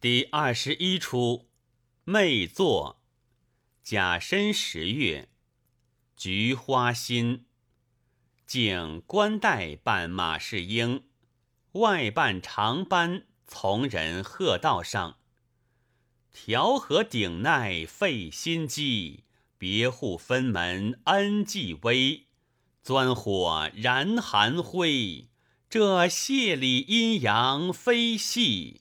第二十一出，魅作，甲申十月，菊花心。竟冠带扮马士英，外扮长班从人贺道上。调和顶耐费心机，别户分门恩既微。钻火燃寒灰，这谢礼阴阳非戏。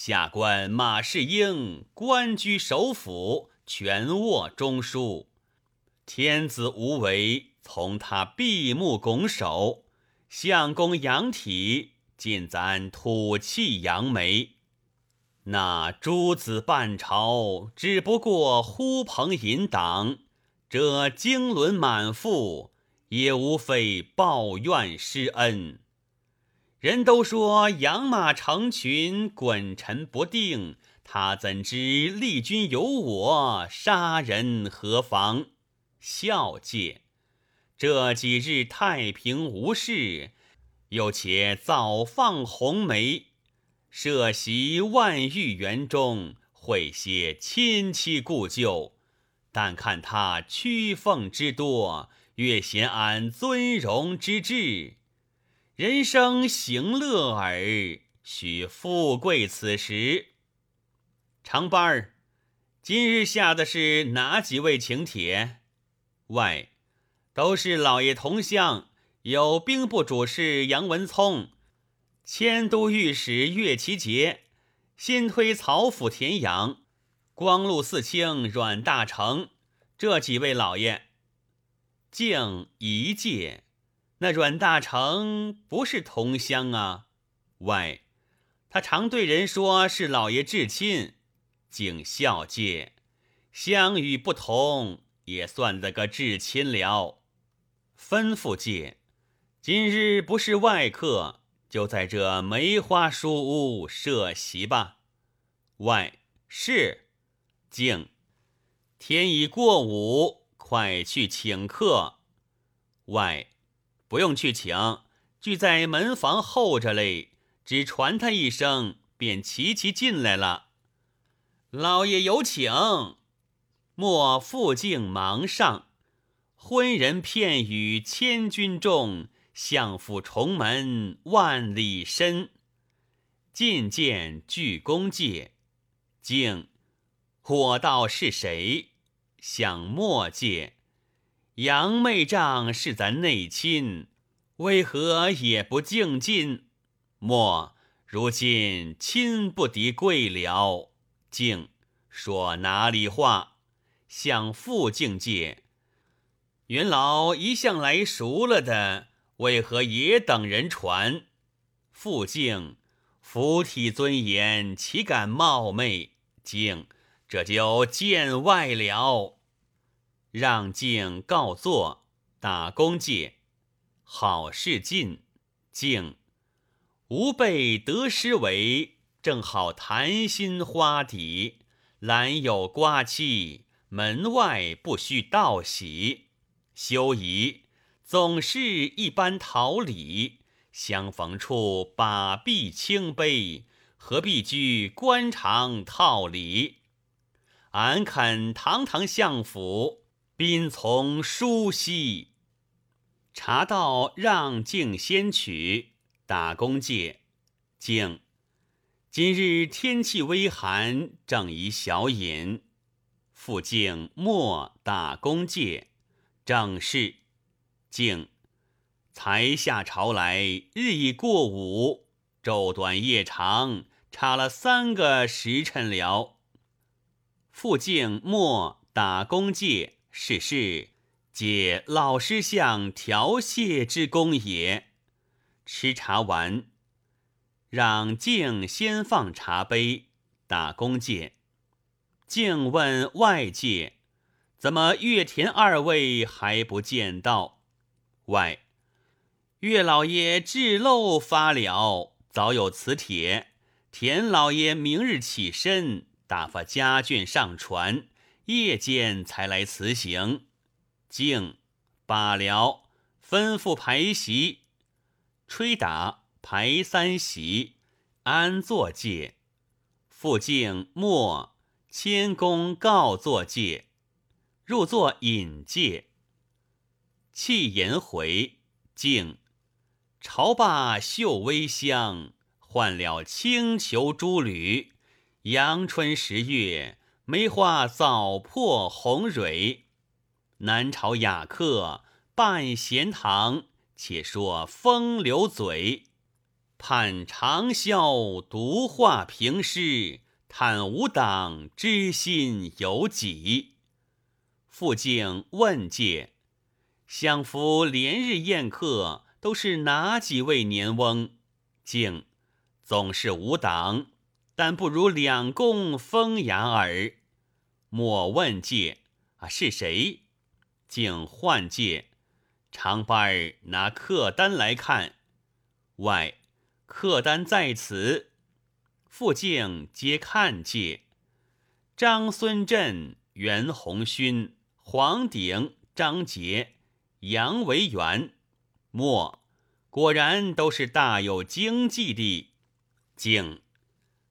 下官马士英，官居首府，权握中枢，天子无为。从他闭目拱手，相公扬体，尽咱吐气扬眉。那诸子半朝，只不过呼朋引党，这经纶满腹，也无非抱怨施恩。人都说养马成群，滚尘不定，他怎知立军有我，杀人何妨？孝戒。这几日太平无事，又且早放红梅，设席万玉园中，会些亲戚故旧。但看他屈奉之多，越显俺尊荣之至。人生行乐耳，须富贵此时。长班儿，今日下的是哪几位请帖？外。都是老爷同乡，有兵部主事杨文聪，迁都御史岳其杰，新推曹府田阳，光禄四卿阮大成，这几位老爷。敬一介，那阮大成不是同乡啊。外，他常对人说是老爷至亲。敬孝介，乡与不同，也算得个至亲了。吩咐借，今日不是外客，就在这梅花书屋设席吧。外是，敬，天已过午，快去请客。外不用去请，聚在门房候着嘞，只传他一声，便齐齐进来了。老爷有请。莫复敬忙上。昏人片语千钧重，相府重门万里深。进见鞠躬介，敬，我道是谁？想莫介，杨妹丈是咱内亲，为何也不敬进？莫，如今亲不敌贵了。敬，说哪里话？向父敬介。元老一向来熟了的，为何也等人传？父敬，福体尊严，岂敢冒昧？敬，这就见外了。让敬告坐，打工戒，好事尽。敬，吾辈得失为，正好谈心花底，兰有瓜期，门外不须道喜。休矣，总是一般桃李，相逢处把臂轻杯，何必居官场套礼？俺肯堂堂相府，宾从书悉。茶道让敬先取，打工戒。敬，今日天气微寒，正宜小饮。复敬莫打工戒。正是，敬，才下朝来，日已过午，昼短夜长，差了三个时辰了。复敬莫打工戒，是是，借老师相调谢之功也。吃茶完，让敬先放茶杯，打工戒。敬问外界。怎么岳田二位还不见到？外，岳老爷至漏发了，早有此帖。田老爷明日起身，打发家眷上船，夜间才来辞行。敬罢了，吩咐排席，吹打排三席，安坐戒。复敬莫谦恭告坐戒，入座引戒。弃颜回敬朝罢绣微香，换了青裘朱履。阳春十月，梅花早破红蕊。南朝雅客半闲堂，且说风流嘴。盼长啸独画平诗，叹无党知心有几。复敬问介，相夫连日宴客，都是哪几位年翁？敬总是无党，但不如两公风雅耳。莫问介啊，是谁？敬唤介，长班儿拿客单来看，外。客单在此，复敬皆看介。张孙振、袁洪勋、黄鼎、张杰、杨维元，莫果然都是大有经济的。敬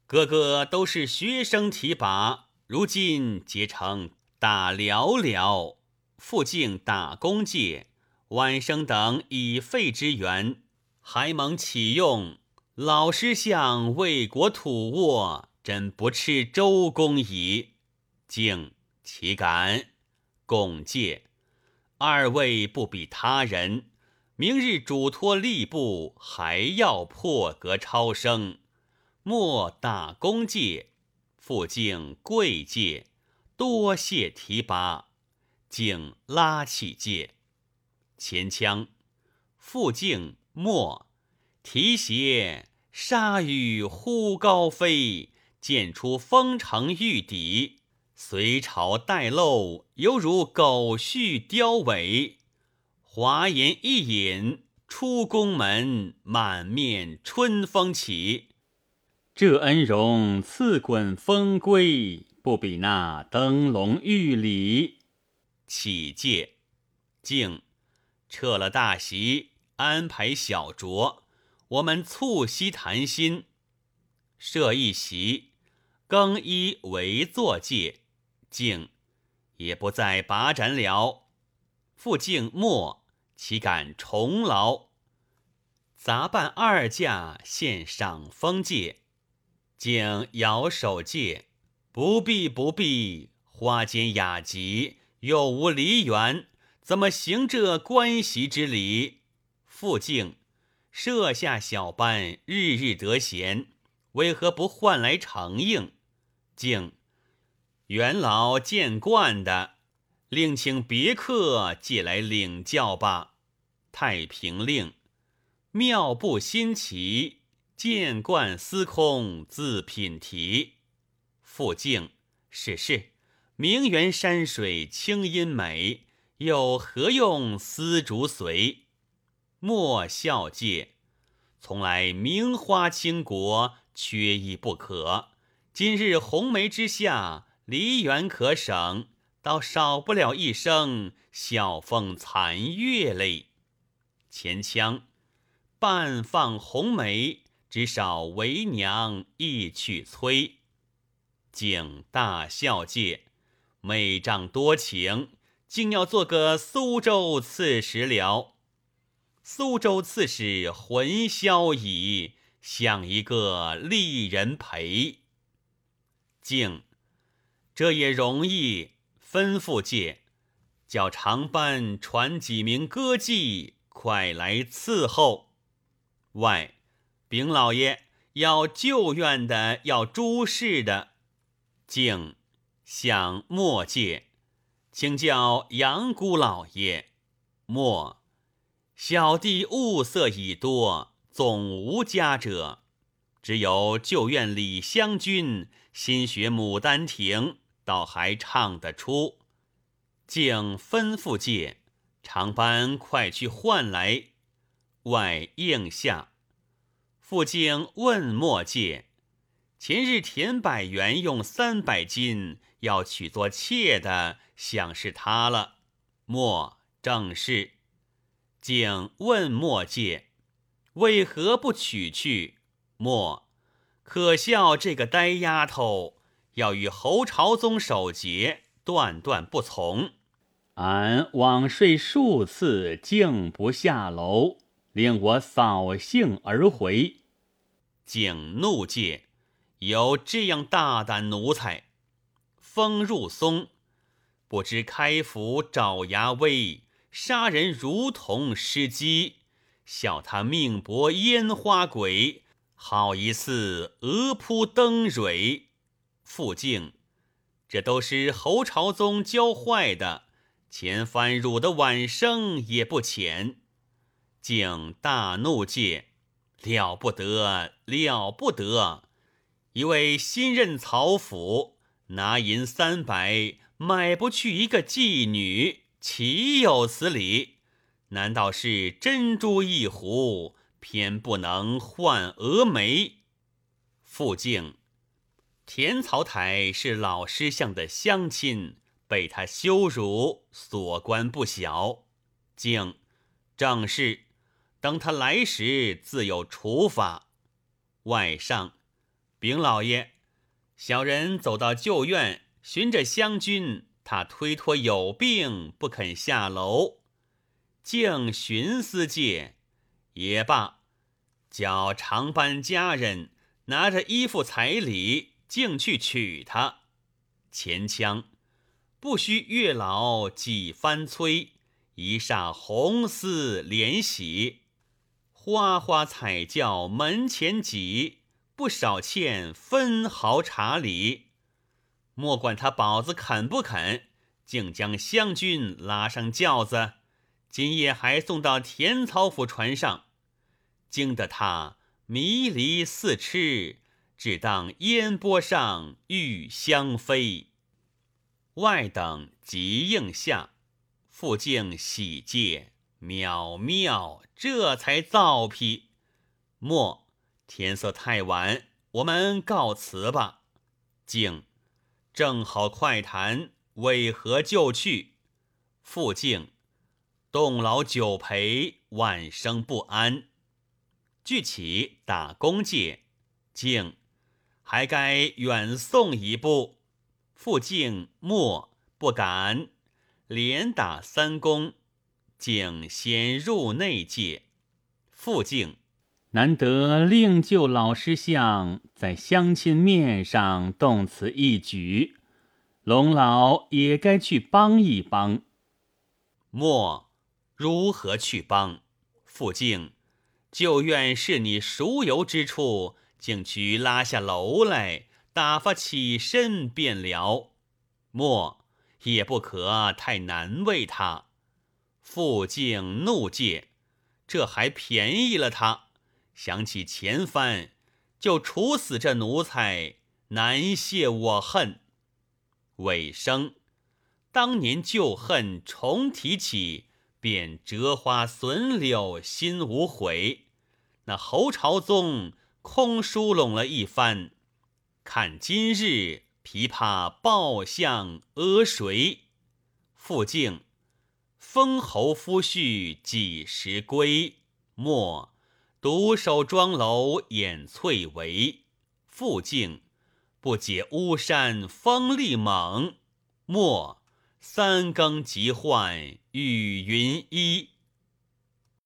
个个都是学生提拔，如今结成打寥寥。复敬打工界，晚生等以废之源，还蒙启用。老师相为国土沃，真不啻周公矣。敬岂敢？共戒二位不比他人。明日嘱托吏部，还要破格超生。莫打公戒，复敬贵戒，多谢提拔。敬拉起戒，前腔复敬莫。提携沙雨忽高飞，溅出风城玉底。随潮带漏，犹如狗续雕尾。华言一引，出宫门，满面春风起。这恩荣赐滚风归，不比那灯笼玉礼。起戒，敬撤了大席，安排小酌。我们促膝谈心，设一席，更衣为坐戒，敬也不再把盏了。复敬莫，岂敢重劳？杂办二驾献赏封戒，敬摇手戒，不必不必。花间雅集，又无梨园，怎么行这关席之礼？复敬。设下小班，日日得闲，为何不换来承应？敬元老见惯的，另请别客借来领教吧。太平令，妙不新奇，见惯司空自品题。复敬是是，名园山水清音美，又何用丝竹随？莫笑介，从来名花倾国，缺一不可。今日红梅之下，梨园可省，倒少不了一声晓风残月泪。前腔半放红梅，只少为娘一曲催。景大笑介，妹丈多情，竟要做个苏州刺史了。苏州刺史魂消矣，想一个丽人陪。敬，这也容易。吩咐介，叫长班传几名歌妓，快来伺候。外，禀老爷，要旧院的，要诸事的。敬，向莫介，请教杨姑老爷。莫。小弟物色已多，总无佳者，只有旧院李香君新学《牡丹亭》，倒还唱得出。竟吩咐介长班快去唤来。外应下，复敬问莫介：前日田百元用三百金要娶做妾的，想是他了。莫正是。竟问莫介，为何不取去？莫可笑这个呆丫头，要与侯朝宗守节，断断不从。俺往睡数次，竟不下楼，令我扫兴而回。景怒戒：“有这样大胆奴才！”风入松，不知开府爪牙威，杀人如同失机。笑他命薄烟花鬼，好一似蛾扑灯蕊。傅敬，这都是侯朝宗教坏的。前番辱的晚生也不浅。竟大怒戒：“了不得，了不得！一位新任曹府，拿银三百买不去一个妓女，岂有此理？”难道是珍珠一壶，偏不能换峨眉？傅敬，田曹台是老师相的乡亲，被他羞辱，所关不小。敬，正是，等他来时，自有处罚。外上，禀老爷，小人走到旧院，寻着湘君，他推脱有病，不肯下楼。竟寻思借也罢，叫常班家人拿着衣服彩礼，竟去娶她。前腔不须月老几番催，一霎红丝连喜，花花彩轿门前挤，不少欠分毫茶礼。莫管他宝子肯不肯，竟将湘君拉上轿子。今夜还送到田曹府船上，惊得他迷离似痴，只当烟波上玉香飞。外等急应下，复敬喜戒，妙妙，这才造批。莫，天色太晚，我们告辞吧。静，正好快谈，为何就去？复静。动劳久陪，晚生不安。聚起打工界，静还该远送一步。复静莫不敢，连打三躬。敬先入内界。复敬难得令救老师相在乡亲面上动此一举，龙老也该去帮一帮。莫。如何去帮？傅敬，就愿是你熟游之处，竟去拉下楼来，打发起身便了。莫也不可太难为他。傅敬怒戒，这还便宜了他。想起前番，就处死这奴才，难泄我恨。尾声，当年旧恨重提起。便折花损柳，心无悔。那侯朝宗空疏拢了一番，看今日琵琶报向阿谁？傅敬，封侯夫婿几时归？莫独守庄楼掩翠帷。复静，不解巫山风力猛。莫。三更急唤雨云衣。